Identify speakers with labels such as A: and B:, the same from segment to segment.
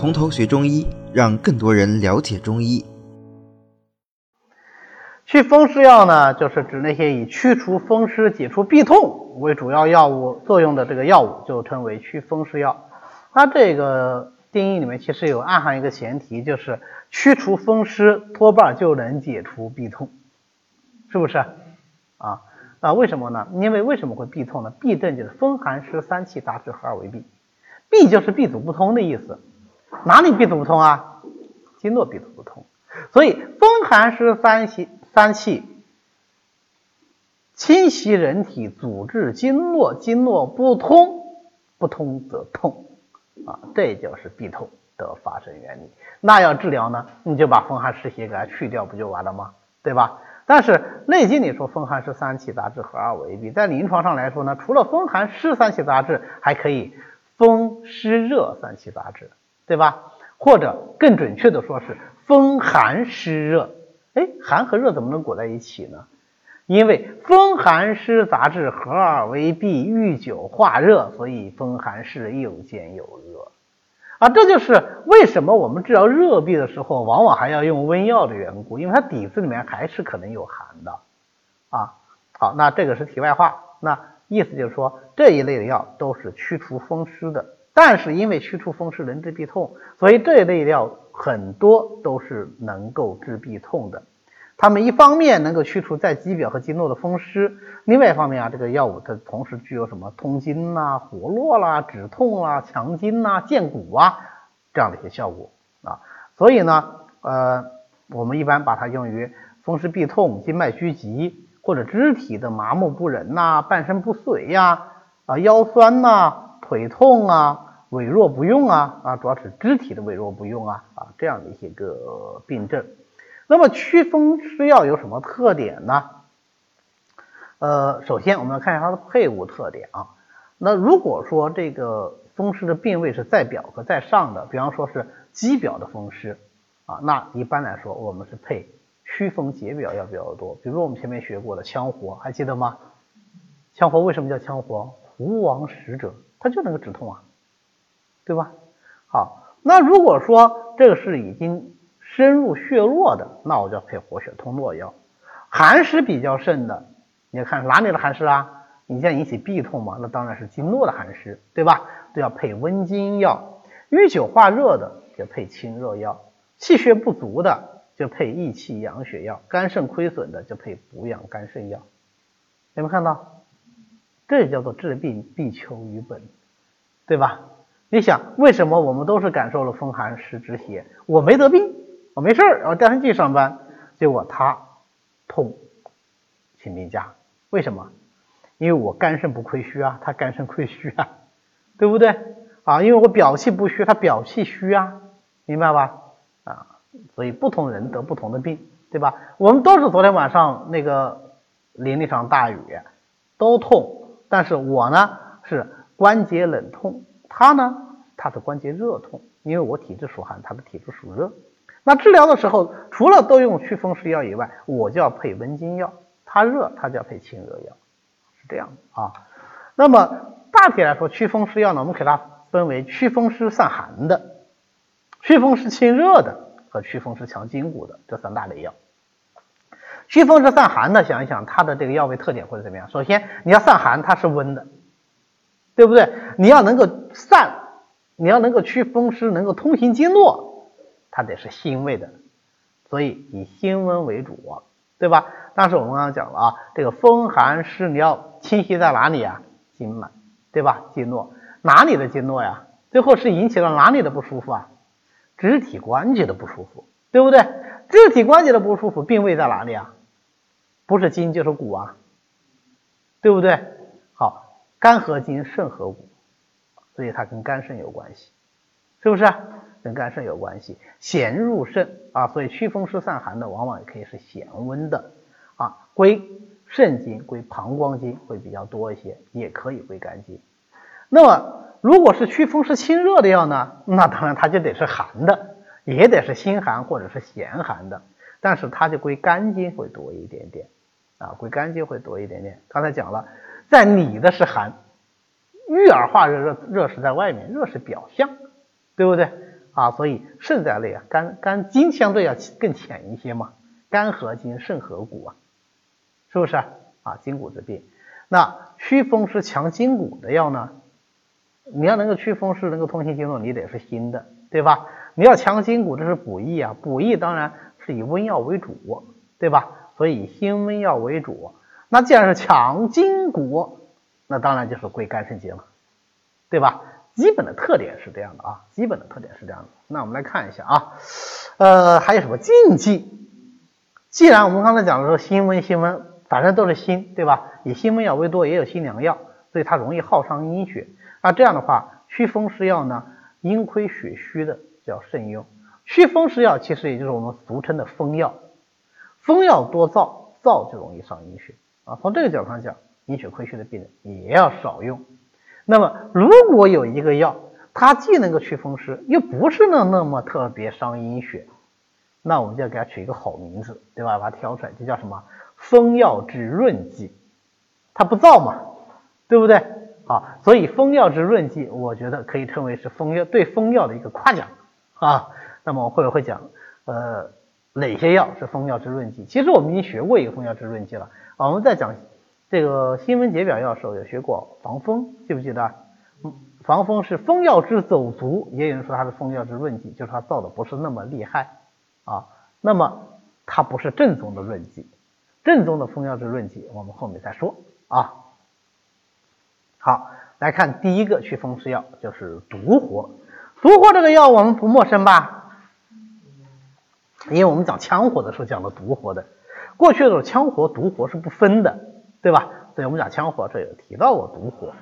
A: 从头学中医，让更多人了解中医。
B: 祛风湿药呢，就是指那些以驱除风湿、解除痹痛为主要药物作用的这个药物，就称为祛风湿药。它这个定义里面其实有暗含一个前提，就是驱除风湿多半就能解除痹痛，是不是？啊，那为什么呢？因为为什么会痹痛呢？痹症就是风寒湿三气杂质合二为痹，痹就是闭阻不通的意思。哪里闭阻不通啊？经络闭阻不通，所以风寒湿三气。三气侵袭人体，阻滞经络，经络不通，不通则痛啊，这就是痹痛的发生原理。那要治疗呢，你就把风寒湿邪给它去掉，不就完了吗？对吧？但是《内经》里说风寒湿三气杂质合二为痹，在临床上来说呢，除了风寒湿三气杂质，还可以风湿热三气杂质，对吧？或者更准确的说是风寒湿热。哎，寒和热怎么能裹在一起呢？因为风寒湿杂质合二为痹，遇久化热，所以风寒湿又兼有热啊。这就是为什么我们治疗热痹的时候，往往还要用温药的缘故，因为它底子里面还是可能有寒的啊。好，那这个是题外话，那意思就是说这一类的药都是祛除风湿的，但是因为祛除风湿能治痹痛，所以这一类药。很多都是能够治痹痛的，它们一方面能够去除在肌表和经络的风湿，另外一方面啊，这个药物它同时具有什么通经啦、活络啦、止痛啦、强筋啦、健骨啊这样的一些效果啊，所以呢，呃，我们一般把它用于风湿痹痛、经脉拘急或者肢体的麻木不仁呐、半身不遂呀、啊腰酸呐、腿痛啊。痿弱不用啊啊，主要是肢体的痿弱不用啊啊这样的一些个病症。那么祛风湿药有什么特点呢？呃，首先我们要看一下它的配伍特点啊。那如果说这个风湿的病位是在表和在上的，比方说是肌表的风湿啊，那一般来说我们是配祛风解表药比较多。比如我们前面学过的羌活，还记得吗？羌活为什么叫羌活？胡王使者，它就能够止痛啊。对吧？好，那如果说这个是已经深入血络的，那我就要配活血通络药。寒湿比较盛的，你要看哪里的寒湿啊？你像引起痹痛嘛，那当然是经络的寒湿，对吧？都要配温经药。瘀久化热的就配清热药，气血不足的就配益气养血药，肝肾亏损的就配补养肝肾药。有没有看到？这叫做治病必求于本，对吧？你想为什么我们都是感受了风寒湿之邪？我没得病，我没事儿，我第二天继续上班，结果他痛请病假，为什么？因为我肝肾不亏虚啊，他肝肾亏虚啊，对不对？啊，因为我表气不虚，他表气虚啊，明白吧？啊，所以不同人得不同的病，对吧？我们都是昨天晚上那个淋了一场大雨，都痛，但是我呢是关节冷痛。他呢，他的关节热痛，因为我体质属寒，他的体质属热。那治疗的时候，除了都用祛风湿药以外，我就要配温经药。他热，他就要配清热药，是这样的啊。那么大体来说，祛风湿药呢，我们给它分为祛风湿散寒的、祛风湿清热的和祛风湿强筋骨的这三大类药。祛风湿散寒的，想一想它的这个药味特点或者怎么样？首先，你要散寒，它是温的。对不对？你要能够散，你要能够祛风湿，能够通行经络，它得是辛味的，所以以辛温为主，对吧？但是我们刚刚讲了啊，这个风寒湿你要侵袭在哪里啊？经脉，对吧？经络哪里的经络呀？最后是引起了哪里的不舒服啊？肢体关节的不舒服，对不对？肢体关节的不舒服，病位在哪里啊？不是筋就是骨啊，对不对？好。肝和筋，肾和骨，所以它跟肝肾有关系，是不是？跟肝肾有关系，咸入肾啊，所以祛风湿散寒的往往也可以是咸温的啊，归肾经、归膀胱经会比较多一些，也可以归肝经。那么如果是祛风湿清热的药呢，那当然它就得是寒的，也得是辛寒或者是咸寒的，但是它就归肝经会多一点点啊，归肝经会多一点点。刚才讲了。在里的是寒，郁而化热，热热是在外面，热是表象，对不对？啊，所以肾在内啊，肝肝经相对要更浅一些嘛，肝合筋，肾合骨啊，是不是啊？筋骨之病，那祛风湿强筋骨的药呢？你要能够祛风湿，能够通行经络，你得是辛的，对吧？你要强筋骨，这是补益啊，补益当然是以温药为主，对吧？所以以辛温药为主。那既然是强筋骨，那当然就是归肝肾经了，对吧？基本的特点是这样的啊，基本的特点是这样的。那我们来看一下啊，呃，还有什么禁忌？既然我们刚才讲的说辛温辛温，反正都是辛，对吧？以辛温药为多，也有辛凉药，所以它容易耗伤阴血。那这样的话，祛风湿药呢，阴亏血虚的叫慎用。祛风湿药其实也就是我们俗称的风药，风药多燥，燥就容易伤阴血啊。从这个角度上讲，阴血亏虚的病人也要少用。那么如果有一个药，它既能够祛风湿，又不是那那么特别伤阴血，那我们就要给它取一个好名字，对吧？把它挑出来，就叫什么风药之润剂，它不燥嘛，对不对？啊，所以风药之润剂，我觉得可以称为是风药对风药的一个夸奖啊。那么我会不会讲，呃，哪些药是风药之润剂？其实我们已经学过一个风药之润剂了。我们在讲这个新温解表药的时候，有学过防风，记不记得？防风是风药之走足，也有人说它是风药之润剂，就是它造的不是那么厉害啊。那么它不是正宗的润剂，正宗的风药之润剂，我们后面再说啊。好，来看第一个祛风湿药，就是独活。独活这个药我们不陌生吧？因为我们讲羌活的时候讲的独活的，过去的时候羌活、独活是不分的，对吧？所以我们讲羌活这有提到过独活。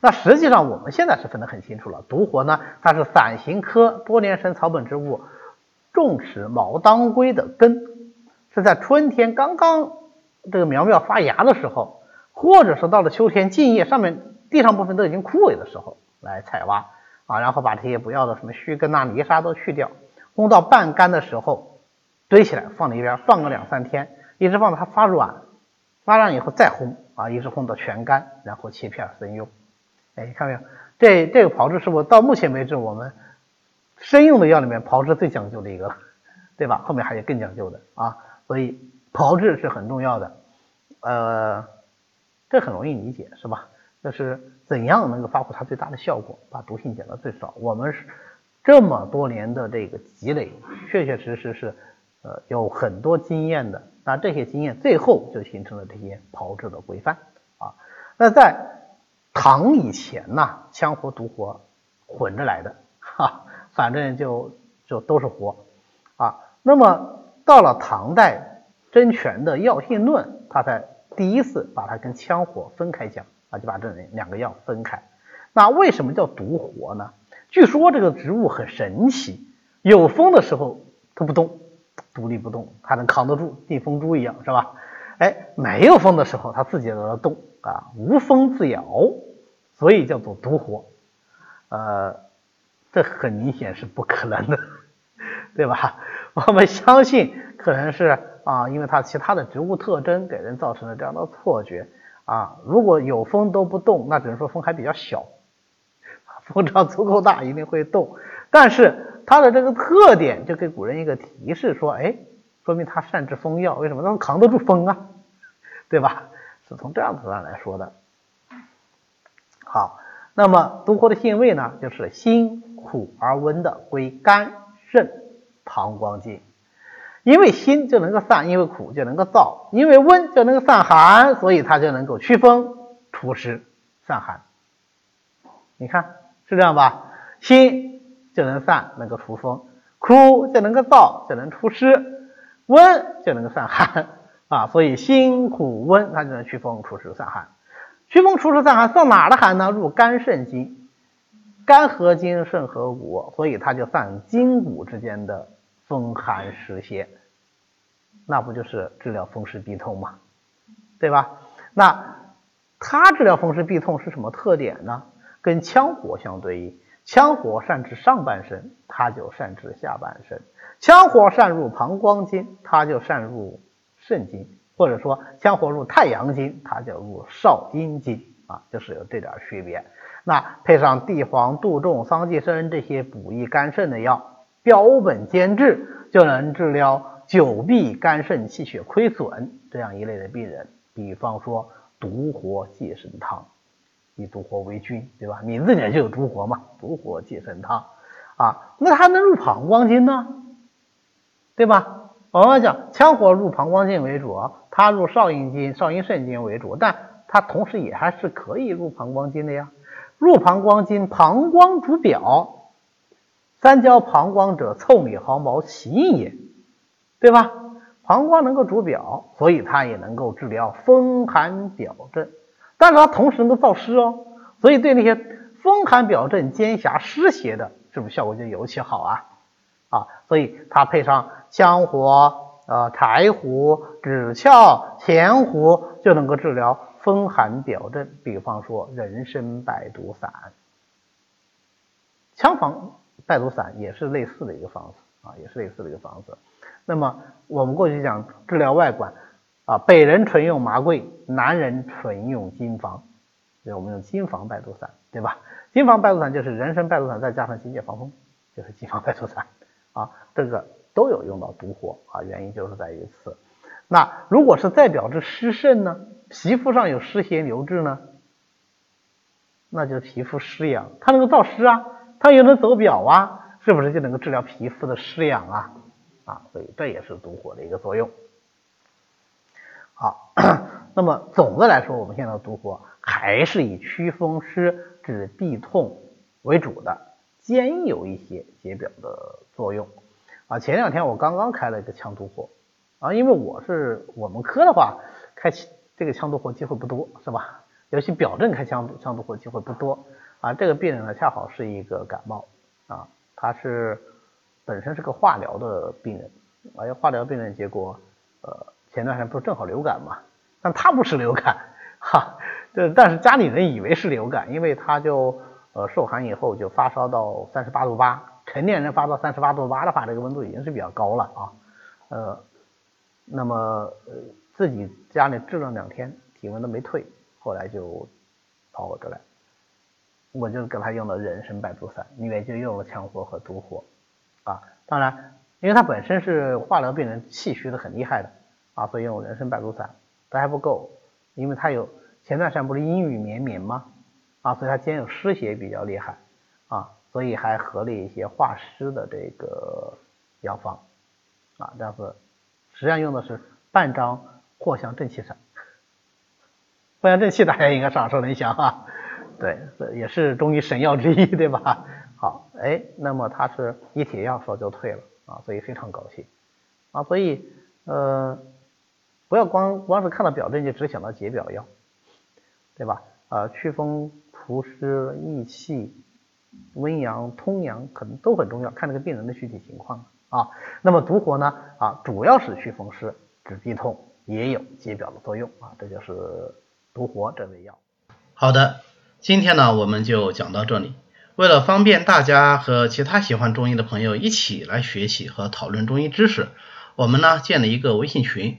B: 那实际上我们现在是分得很清楚了，独活呢，它是伞形科多年生草本植物重齿毛当归的根，是在春天刚刚这个苗苗发芽的时候，或者是到了秋天茎叶上面。地上部分都已经枯萎的时候来采挖啊，然后把这些不要的什么须根啊、泥沙都去掉，烘到半干的时候堆起来放在一边，放个两三天，一直放到它发软，发软以后再烘啊，一直烘到全干，然后切片生用。哎，看没有？这这个炮制是我到目前为止我们生用的药里面炮制最讲究的一个，对吧？后面还有更讲究的啊，所以炮制是很重要的。呃，这很容易理解，是吧？就是怎样能够发挥它最大的效果，把毒性减到最少。我们是这么多年的这个积累，确确实实是呃有很多经验的。那这些经验最后就形成了这些炮制的规范啊。那在唐以前呢，羌活、毒活混着来的哈，反正就就都是活啊。那么到了唐代，真权的《药性论》，他才第一次把它跟羌活分开讲。啊，就把这两个药分开。那为什么叫独活呢？据说这个植物很神奇，有风的时候它不动，独立不动，它能扛得住，地风珠一样，是吧？哎，没有风的时候，它自己在那动啊，无风自摇，所以叫做独活。呃，这很明显是不可能的，对吧？我们相信可能是啊，因为它其他的植物特征给人造成了这样的错觉。啊，如果有风都不动，那只能说风还比较小。风只要足够大，一定会动。但是它的这个特点就给古人一个提示，说，哎，说明它善治风药。为什么？能扛得住风啊，对吧？是从这样子上来说的。好，那么独活的性味呢，就是辛苦而温的，归肝肾膀胱经。因为辛就能够散，因为苦就能够燥，因为温就能够散寒，所以它就能够祛风除湿散寒。你看是这样吧？辛就能散，能够除风；苦就能够燥，就能除湿；温就能够散寒啊。所以辛苦温它就能祛风除湿散寒。祛风除湿散寒，散哪的寒呢？入肝肾经，肝合筋，肾合骨，所以它就散筋骨之间的风寒湿邪。那不就是治疗风湿痹痛吗？对吧？那它治疗风湿痹痛是什么特点呢？跟羌活相对应，羌活善治上半身，它就善治下半身；羌活善入膀胱经，它就善入肾经；或者说羌活入太阳经，它就入少阴经啊，就是有这点区别。那配上地黄、杜仲、桑寄生这些补益肝肾的药标本兼治，就能治疗久闭肝肾气血亏损这样一类的病人。比方说独活济肾汤，以独活为君，对吧？名字里就有独活嘛，独活济肾汤啊。那它能入膀胱经呢？对吧？我们讲羌活入膀胱经为主，它入少阴经、少阴肾经为主，但它同时也还是可以入膀胱经的呀。入膀胱经，膀胱主表，三焦膀胱者，腠理毫毛其应也，对吧？膀胱能够主表，所以它也能够治疗风寒表症，但是它同时能够燥湿哦，所以对那些风寒表症兼狭湿邪的，是不是效果就尤其好啊？啊，所以它配上羌活、呃柴胡、枳壳、前胡，就能够治疗。风寒表症，比方说人参败毒散，羌房败毒散也是类似的一个方子啊，也是类似的一个方子。那么我们过去讲治疗外感啊，北人纯用麻桂，南人纯用金方，所以我们用金方败毒散，对吧？金方败毒散就是人参败毒散再加上金界防风，就是金方败毒散啊，这个都有用到毒活啊，原因就是在于此。那如果是再表治湿肾呢？皮肤上有湿邪留滞呢，那就皮肤湿痒，它能够燥湿啊，它又能走表啊，是不是就能够治疗皮肤的湿痒啊？啊，所以这也是毒火的一个作用。好，那么总的来说，我们现在的毒活还是以祛风湿、止痹痛为主的，兼有一些解表的作用。啊，前两天我刚刚开了一个羌毒活，啊，因为我是我们科的话开。这个腔毒活机会不多，是吧？尤其表症开腔腔毒活机会不多啊。这个病人呢，恰好是一个感冒啊，他是本身是个化疗的病人，而且化疗病人结果呃前段时间不是正好流感嘛，但他不是流感哈，这但是家里人以为是流感，因为他就呃受寒以后就发烧到三十八度八，成年人发到三十八度八的话，这个温度已经是比较高了啊，呃，那么呃。自己家里治了两天，体温都没退，后来就跑我这来，我就给他用了人参败毒散，里面就用了羌活和独活啊。当然，因为他本身是化疗病人，气虚的很厉害的啊，所以用人参败毒散，这还不够，因为他有前段时间不是阴雨绵绵吗？啊，所以他兼有湿邪比较厉害啊，所以还合了一些化湿的这个药方啊，这样子实际上用的是半张。藿香正气散，藿香正气大家应该耳熟能详哈，对，也是中医神药之一，对吧？好，哎，那么它是一帖药说就退了啊，所以非常高兴啊，所以呃，不要光光是看到表症就只想到解表药，对吧？啊，祛风除湿益气、温阳通阳可能都很重要，看这个病人的具体情况啊。那么独活呢啊，主要是祛风湿、止痹痛。也有解表的作用啊，这就是独活这味药。
C: 好的，今天呢我们就讲到这里。为了方便大家和其他喜欢中医的朋友一起来学习和讨论中医知识，我们呢建了一个微信群，